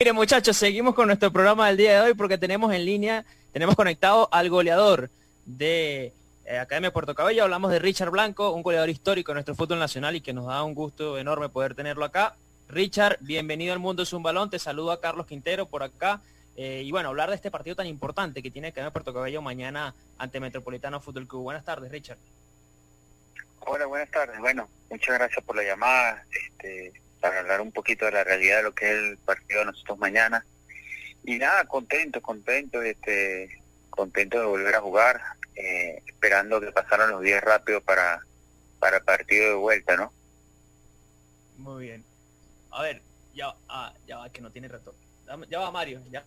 Mire muchachos, seguimos con nuestro programa del día de hoy porque tenemos en línea, tenemos conectado al goleador de eh, Academia Puerto Cabello, hablamos de Richard Blanco, un goleador histórico de nuestro fútbol nacional y que nos da un gusto enorme poder tenerlo acá. Richard, bienvenido al Mundo un Balón, te saludo a Carlos Quintero por acá. Eh, y bueno, hablar de este partido tan importante que tiene Academia Puerto Cabello mañana ante Metropolitano Fútbol Club. Buenas tardes, Richard. Hola, buenas tardes. Bueno, muchas gracias por la llamada. Este, para hablar un poquito de la realidad de lo que es el partido de nosotros mañana. Y nada, contento, contento, este, contento de volver a jugar, eh, esperando que pasaran los días rápido para, para partido de vuelta, ¿no? Muy bien. A ver, ya, ah, ya va, que no tiene retorno. Ya va Mario, ya,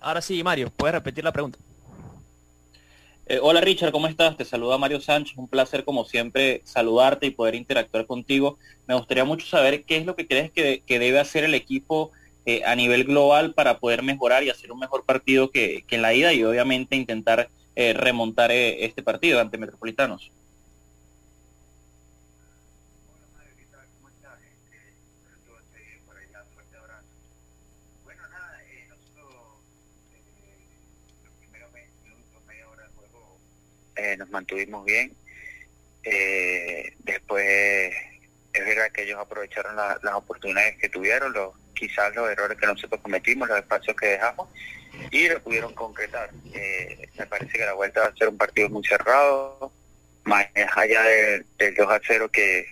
ahora sí Mario, puedes repetir la pregunta. Eh, hola Richard, ¿cómo estás? Te saluda Mario Sánchez, un placer como siempre saludarte y poder interactuar contigo. Me gustaría mucho saber qué es lo que crees que, debe hacer el equipo eh, a nivel global para poder mejorar y hacer un mejor partido que, en la ida y obviamente intentar eh, remontar este partido ante Metropolitanos. Eh, nos mantuvimos bien. Eh, después es verdad que ellos aprovecharon las oportunidades que tuvieron, los, quizás los errores que nosotros cometimos, los espacios que dejamos, y lo pudieron concretar. Eh, me parece que la vuelta va a ser un partido muy cerrado, más allá del 2 a 0 que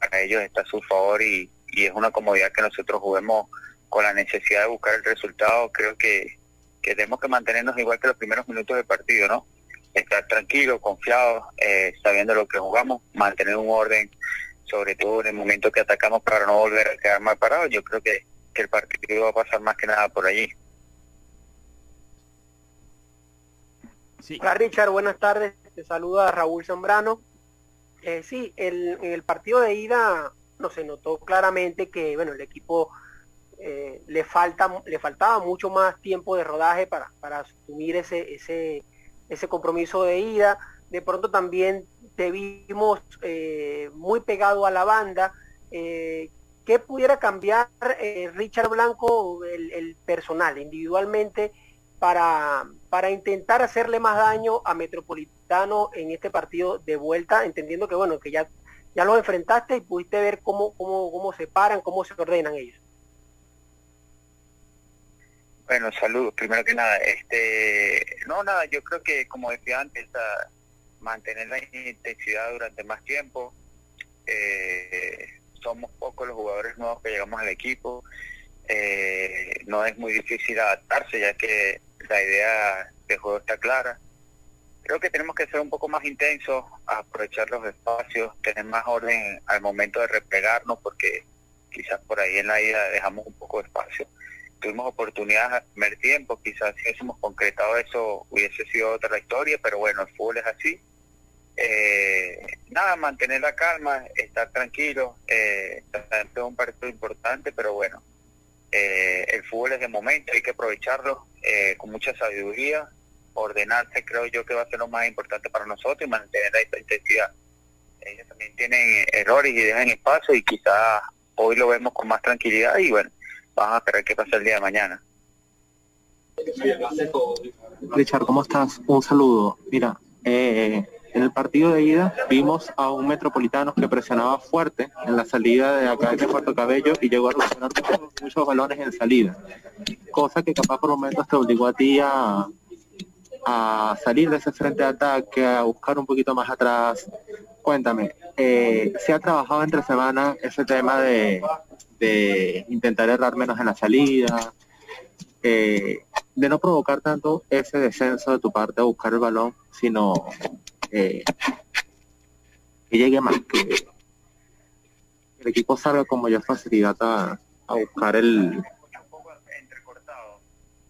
para ellos está a su favor y, y es una comodidad que nosotros juguemos con la necesidad de buscar el resultado. Creo que tenemos que mantenernos igual que los primeros minutos del partido, ¿no? Estar tranquilo, confiado, eh, sabiendo lo que jugamos, mantener un orden, sobre todo en el momento que atacamos para no volver a quedar mal parado. Yo creo que, el partido va a pasar más que nada por allí. Sí. Hola Richard, buenas tardes. Te saluda Raúl Zambrano. Eh, sí, el, en el partido de ida no se notó claramente que bueno el equipo eh, le falta le faltaba mucho más tiempo de rodaje para, para asumir ese ese ese compromiso de ida. De pronto también te vimos eh, muy pegado a la banda. Eh, ¿Qué pudiera cambiar eh, Richard Blanco, el, personal, individualmente, para, para intentar hacerle más daño a Metropolitano en este partido de vuelta, entendiendo que bueno, que ya, ya los enfrentaste y pudiste ver cómo, cómo, cómo se paran, cómo se ordenan ellos? Bueno, saludos. Primero que nada, este, no nada, yo creo que como decía antes, mantener la intensidad durante más tiempo. Eh, somos pocos los jugadores nuevos que llegamos al equipo. Eh, no es muy difícil adaptarse ya que la idea de juego está clara. Creo que tenemos que ser un poco más intensos, aprovechar los espacios, tener más orden al momento de replegarnos porque quizás por ahí en la ida dejamos un poco de espacio tuvimos oportunidades a primer tiempo, quizás si hubiésemos concretado eso hubiese sido otra la historia, pero bueno, el fútbol es así. Eh, nada, mantener la calma, estar tranquilo, eh, es un partido importante, pero bueno, eh, el fútbol es de momento, hay que aprovecharlo eh, con mucha sabiduría, ordenarse creo yo que va a ser lo más importante para nosotros y mantener esta intensidad. Ellos también tienen errores y dejan espacio y quizás hoy lo vemos con más tranquilidad y bueno, vamos a esperar qué pasa el día de mañana. Richard, ¿cómo estás? Un saludo. Mira, eh, en el partido de ida vimos a un metropolitano que presionaba fuerte en la salida de acá de Puerto Cabello y llegó a recuperar muchos, balones en salida. Cosa que capaz por momentos te obligó a ti a, salir de ese frente de ataque, a buscar un poquito más atrás. Cuéntame, eh, ¿se ha trabajado entre semanas ese tema de, de intentar errar menos en la salida, eh, de no provocar tanto ese descenso de tu parte a buscar el balón, sino eh, que llegue más, que el equipo salga con mayor facilidad a, buscar el...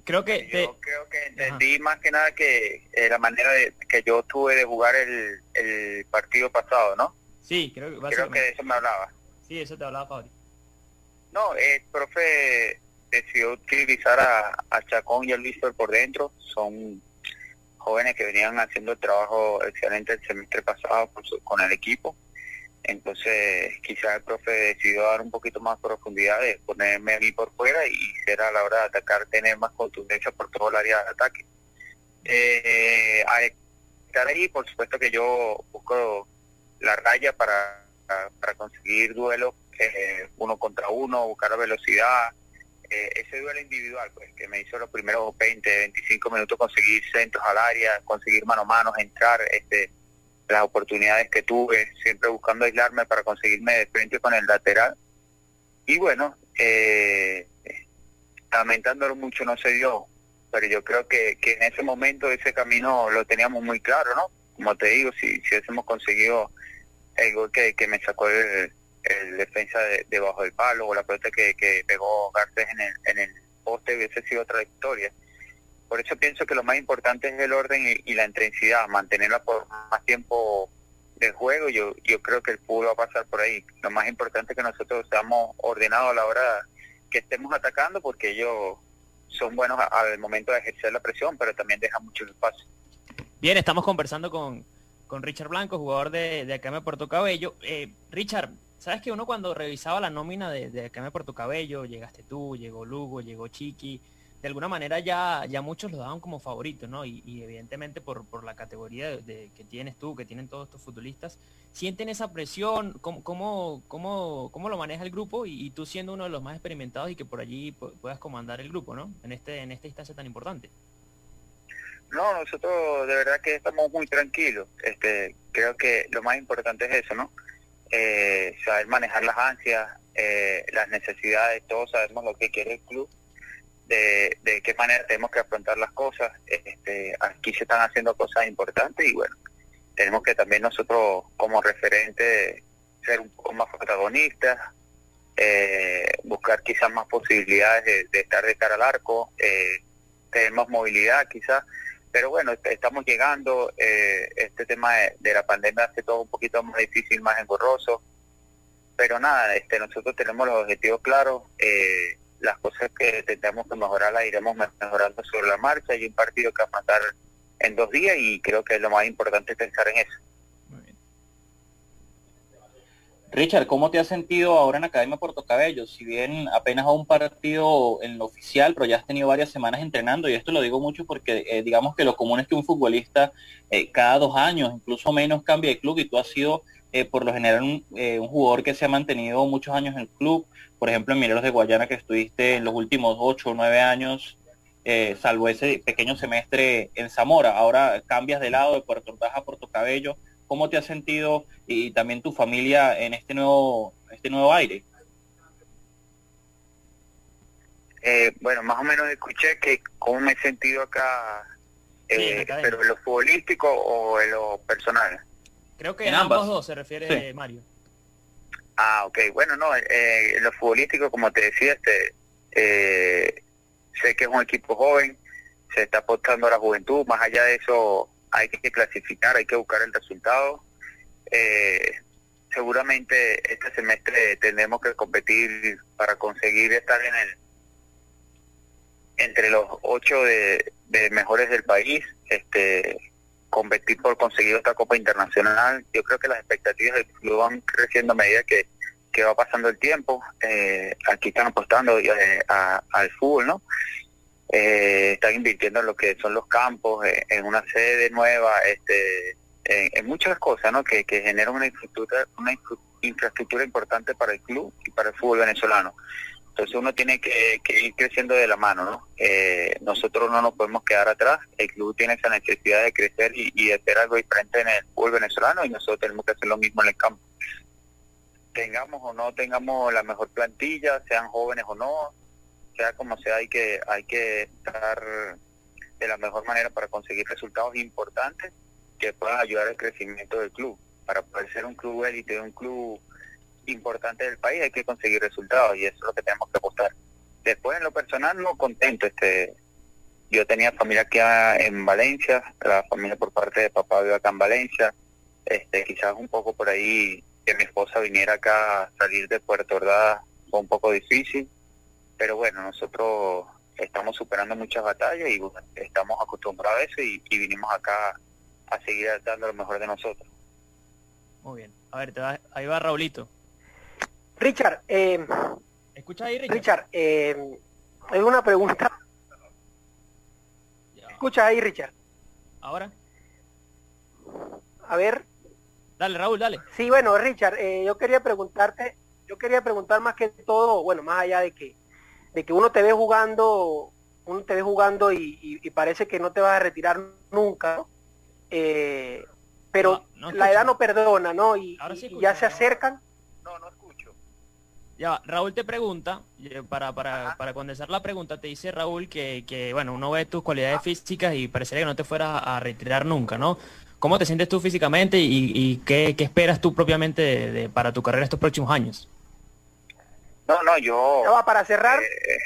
Creo que yo creo que entendí más que nada que eh, la manera de, que yo tuve de jugar el, el partido pasado, ¿no? Sí, creo que, creo que de eso me hablaba. Sí, eso te hablaba, Fabri. No, el profe decidió utilizar a, Chacón y a Luisor por dentro. Son jóvenes que venían haciendo el trabajo excelente el semestre pasado con, el equipo. Entonces, quizás el profe decidió dar un poquito más profundidad de ponerme a mí por fuera y ser a la hora de atacar, tener más contundencia por todo el área de ataque. Eh, al estar ahí, por supuesto que yo busco la raya para, para conseguir duelos eh, uno contra uno, buscar la velocidad. Eh, ese duelo individual, pues, que me hizo los primeros 20, 25 minutos conseguir centros al área, conseguir mano a mano, entrar, este las oportunidades que tuve, siempre buscando aislarme para conseguirme de frente con el lateral. Y bueno, eh, lamentándolo mucho no se dio, pero yo creo que, que en ese momento ese camino lo teníamos muy claro, ¿no? Como te digo, si, si hubiésemos conseguido el gol que, que me sacó el, el defensa debajo del palo o la pelota que, que pegó Garcés en el, en el poste hubiese sido otra victoria. Por eso pienso que lo más importante es el orden y, la intensidad, mantenerla por más tiempo de juego. Yo, yo creo que el fútbol va a pasar por ahí. Lo más importante es que nosotros seamos ordenados a la hora que estemos atacando, porque ellos son buenos al momento de ejercer la presión, pero también dejan mucho espacio. Bien, estamos conversando con, con Richard Blanco, jugador de, de me Puerto Cabello. Eh, Richard, sabes que uno cuando revisaba la nómina de, de Acá me Puerto Cabello, llegaste tú, llegó Lugo, llegó Chiqui, de alguna manera ya, ya muchos lo daban como favorito, ¿no? Y, evidentemente por, por, la categoría de, que tienes tú, que tienen todos estos futbolistas, sienten esa presión, ¿cómo, cómo, cómo, cómo lo maneja el grupo? Y, tú siendo uno de los más experimentados y que por allí puedas comandar el grupo, ¿no? En, este, en esta instancia tan importante. No, nosotros de verdad que estamos muy tranquilos. Este, creo que lo más importante es eso, ¿no? Eh, saber manejar las ansias, eh, las necesidades, todos sabemos lo que quiere el club de, de qué manera tenemos que afrontar las cosas. Este, aquí se están haciendo cosas importantes y bueno, tenemos que también nosotros como referente ser un poco más protagonistas, eh, buscar quizás más posibilidades de, estar de cara al arco, eh, tener más movilidad quizás. Pero bueno, estamos llegando, eh, este tema de, la pandemia hace todo un poquito más difícil, más engorroso. Pero nada, este, nosotros tenemos los objetivos claros. Eh, las cosas que tendremos que mejorar las iremos mejorando sobre la marcha. Hay un partido que va a matar en dos días y creo que lo más importante es pensar en eso. Richard, ¿cómo te has sentido ahora en Academia Puerto Cabello? Si bien apenas a un partido en lo oficial, pero ya has tenido varias semanas entrenando, y esto lo digo mucho porque eh, digamos que lo común es que un futbolista eh, cada dos años, incluso menos, cambie de club, y tú has sido eh, por lo general un, un, jugador que se ha mantenido muchos años en el club, por ejemplo, en Mineros de Guayana, que estuviste en los últimos ocho o nueve años, salvo ese pequeño semestre en Zamora. Ahora cambias de lado de Puerto Ordaz a Puerto Cabello. ¿Cómo te has sentido y también tu familia en este nuevo, este nuevo aire? Eh, bueno, más o menos escuché que cómo me he sentido acá, eh, pero en lo futbolístico o en lo personal. Creo que en, ambos dos se refiere Mario. Ah, ok. Bueno, no, eh, lo futbolístico, como te decía, este, eh, sé que es un equipo joven, se está apostando a la juventud, más allá de eso hay que clasificar, hay que buscar el resultado. Eh, seguramente este semestre tendremos que competir para conseguir estar en el entre los ocho de, de mejores del país, este competir por conseguir otra Copa Internacional. Yo creo que las expectativas del club van creciendo a medida que, va pasando el tiempo. Eh, aquí están apostando eh, al fútbol, ¿no? Eh, están invirtiendo en lo que son los campos, en una sede nueva, este, en, muchas cosas, ¿no? Que, que generan una infraestructura, una infraestructura importante para el club y para el fútbol venezolano. Entonces uno tiene que, ir creciendo de la mano, ¿no? Eh, nosotros no nos podemos quedar atrás, el club tiene esa necesidad de crecer y, de hacer algo diferente en el fútbol venezolano y nosotros tenemos que hacer lo mismo en el campo. Tengamos o no tengamos la mejor plantilla, sean jóvenes o no, sea como sea, hay que, hay que estar de la mejor manera para conseguir resultados importantes que puedan ayudar al crecimiento del club, para poder ser un club élite, un club importante del país, hay que conseguir resultados y eso es lo que tenemos que apostar. Después en lo personal no contento, este yo tenía familia aquí en Valencia, la familia por parte de papá vive acá en Valencia, este quizás un poco por ahí que mi esposa viniera acá a salir de Puerto Ordaz fue un poco difícil, pero bueno, nosotros estamos superando muchas batallas y estamos acostumbrados a eso y, y vinimos acá a seguir dando lo mejor de nosotros. Muy bien. A ver, te va, ahí va Raulito. Richard, eh, ¿escucha ahí, Richard? Richard, eh, hay una pregunta. ¿Escuchas ahí, Richard? ¿Ahora? A ver. Dale, Raúl, dale. Sí, bueno, Richard, eh, yo quería preguntarte, yo quería preguntar más que todo, bueno, más allá de que, de que uno te ve jugando, uno te ve jugando y, parece que no te vas a retirar nunca, eh, pero la edad no perdona, ¿no? Y, ya se acercan. No, no escucho. Ya, Raúl te pregunta, para, para, para condensar la pregunta, te dice Raúl que, que, bueno, uno ve tus cualidades físicas y parecería que no te fueras a retirar nunca, ¿no? ¿Cómo te sientes tú físicamente y, qué, esperas tú propiamente para tu carrera estos próximos años? No, no, yo... va para cerrar? Eh,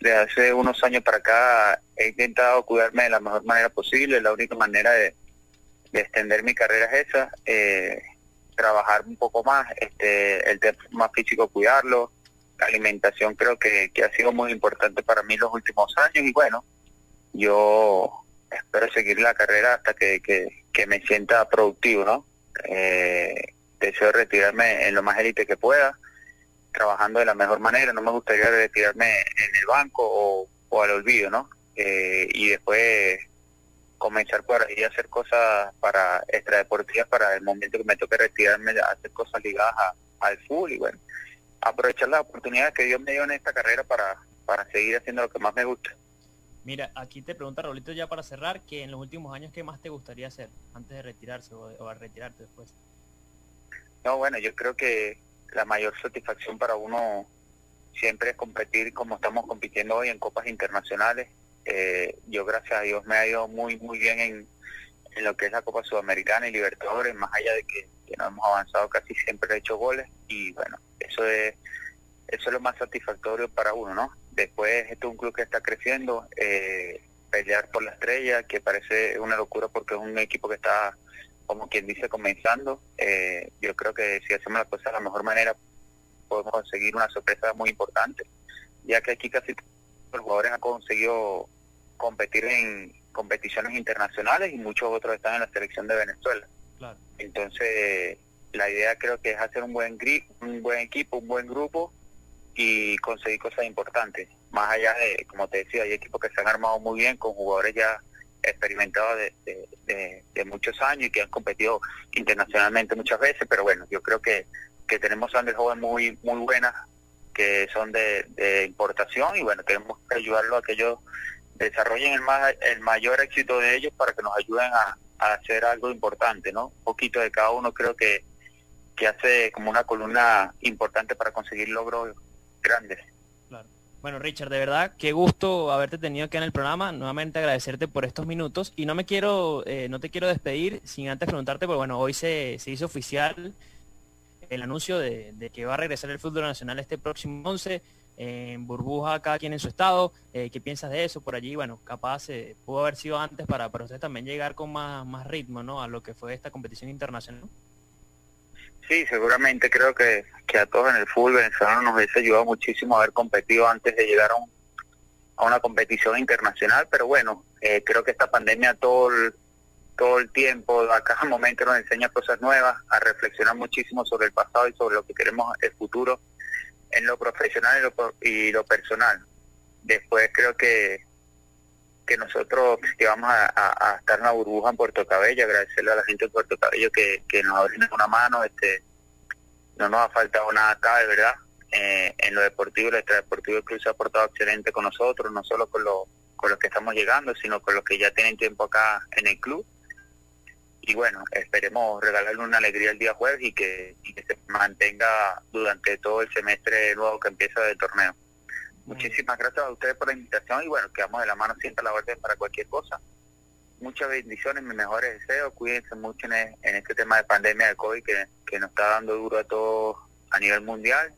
de hace unos años para acá he intentado cuidarme de la mejor manera posible. La única manera de, extender mi carrera es esa. Eh, trabajar un poco más, este, el tema más físico cuidarlo. La alimentación creo que, que ha sido muy importante para mí los últimos años y bueno, yo espero seguir la carrera hasta que, que, me sienta productivo, ¿no? Eh, deseo retirarme en lo más élite que pueda, trabajando de la mejor manera, no me gustaría retirarme en el banco o, al olvido, ¿no? Eh, y después comenzar por ahí a hacer cosas para extradeportivas para el momento que me toque retirarme, hacer cosas ligadas al fútbol y bueno, aprovechar las oportunidades que Dios me dio en esta carrera para, para seguir haciendo lo que más me gusta. Mira, aquí te pregunta Raulito ya para cerrar, que en los últimos años, ¿qué más te gustaría hacer antes de retirarse o, a retirarte después? No, bueno, yo creo que la mayor satisfacción para uno siempre es competir como estamos compitiendo hoy en copas internacionales. Eh, yo, gracias a Dios, me ha ido muy, muy bien en, lo que es la Copa Sudamericana y Libertadores, más allá de que, no hemos avanzado casi siempre he hecho goles y bueno, eso es, eso es lo más satisfactorio para uno, ¿no? Después, esto es un club que está creciendo, eh, pelear por la estrella, que parece una locura porque es un equipo que está, como quien dice, comenzando. Eh, yo creo que si hacemos las cosas de la mejor manera, podemos conseguir una sorpresa muy importante, ya que aquí casi los jugadores han conseguido competir en competiciones internacionales y muchos otros están en la selección de Venezuela. Entonces, la idea creo que es hacer un buen, un buen equipo, un buen grupo y conseguir cosas importantes. Más allá de, como te decía, hay equipos que se han armado muy bien con jugadores ya experimentados de, muchos años y que han competido internacionalmente muchas veces, pero bueno, yo creo que, que tenemos de jóvenes muy muy buenas que son de, importación y bueno, tenemos que ayudarlos a que ellos desarrollen el, más, el mayor éxito de ellos para que nos ayuden a, hacer algo importante, ¿no? Poquito de cada uno creo que, que hace como una columna importante para conseguir logros grandes. Bueno, Richard, de verdad, qué gusto haberte tenido aquí en el programa. Nuevamente agradecerte por estos minutos. Y no me quiero, eh, no te quiero despedir sin antes preguntarte, porque bueno, hoy se, se hizo oficial el anuncio de, que va a regresar el fútbol nacional este próximo 11 en burbuja cada quien en su estado. Eh, ¿Qué piensas de eso? Por allí, bueno, capaz eh, pudo haber sido antes para, para ustedes también llegar con más, más ritmo ¿no? a lo que fue esta competición internacional. Sí, seguramente creo que, que a todos en el fútbol venezolano nos hubiese ayudado muchísimo haber competido antes de llegar a, a una competición internacional, pero bueno, eh, creo que esta pandemia todo el, todo el tiempo, a cada momento nos enseña cosas nuevas, a reflexionar muchísimo sobre el pasado y sobre lo que queremos el futuro en lo profesional y lo, y lo personal. Después creo que que nosotros que vamos a, estar en la burbuja en Puerto Cabello, agradecerle a la gente de Puerto Cabello que, que nos abren una mano, este no nos ha faltado nada acá, de verdad. Eh, en lo deportivo, el extradeportivo club se ha portado excelente con nosotros, no solo con, lo, con los que estamos llegando, sino con los que ya tienen tiempo acá en el club. Y bueno, esperemos regalarle una alegría el día jueves y que, y que se mantenga durante todo el semestre nuevo que empieza del torneo. Muchísimas gracias a ustedes por la invitación y bueno, quedamos de la mano siempre a la orden para cualquier cosa. Muchas bendiciones, mis mejores deseos, cuídense mucho en, este tema de pandemia de COVID que, que, nos está dando duro a todos a nivel mundial.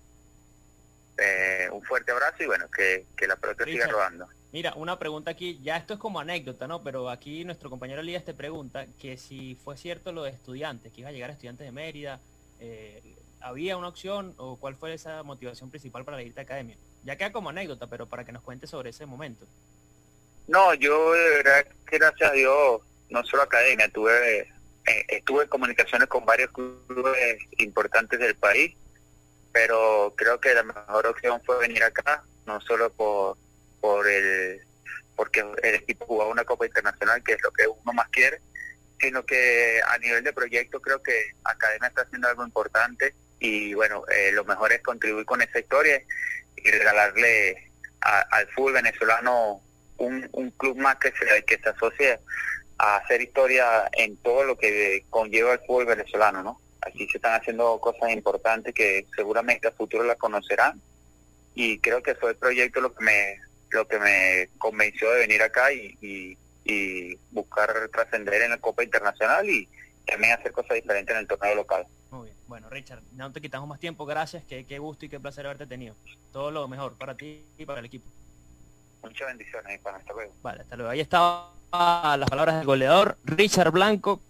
Eh, un fuerte abrazo y bueno, que, la pelota siga rodando. Mira, una pregunta aquí, ya esto es como anécdota, ¿no? Pero aquí nuestro compañero Elías te pregunta que si fue cierto lo de estudiantes, que iba a llegar estudiantes de Mérida, eh, ¿había una opción o cuál fue esa motivación principal para irte a academia? Ya queda como anécdota, pero para que nos cuente sobre ese momento. No, yo de verdad gracias a Dios, no solo academia, tuve eh, estuve en comunicaciones con varios clubes importantes del país, pero creo que la mejor opción fue venir acá, no solo por, por el porque el equipo jugaba una Copa Internacional, que es lo que uno más quiere, sino que a nivel de proyecto creo que Academia está haciendo algo importante y bueno, eh, lo mejor es contribuir con esa historia y regalarle al fútbol venezolano un, club más que se, que se asocie a hacer historia en todo lo que conlleva el fútbol venezolano, ¿no? Aquí se están haciendo cosas importantes que seguramente a futuro las conocerán y creo que fue el proyecto lo que me lo que me convenció de venir acá y, y, buscar trascender en la Copa Internacional y también hacer cosas diferentes en el torneo local. Bueno, Richard, no te quitamos más tiempo. Gracias. Qué, qué gusto y qué placer haberte tenido. Todo lo mejor para ti y para el equipo. Muchas bendiciones, para Hasta luego. Vale, hasta luego. Ahí estaban las palabras del goleador Richard Blanco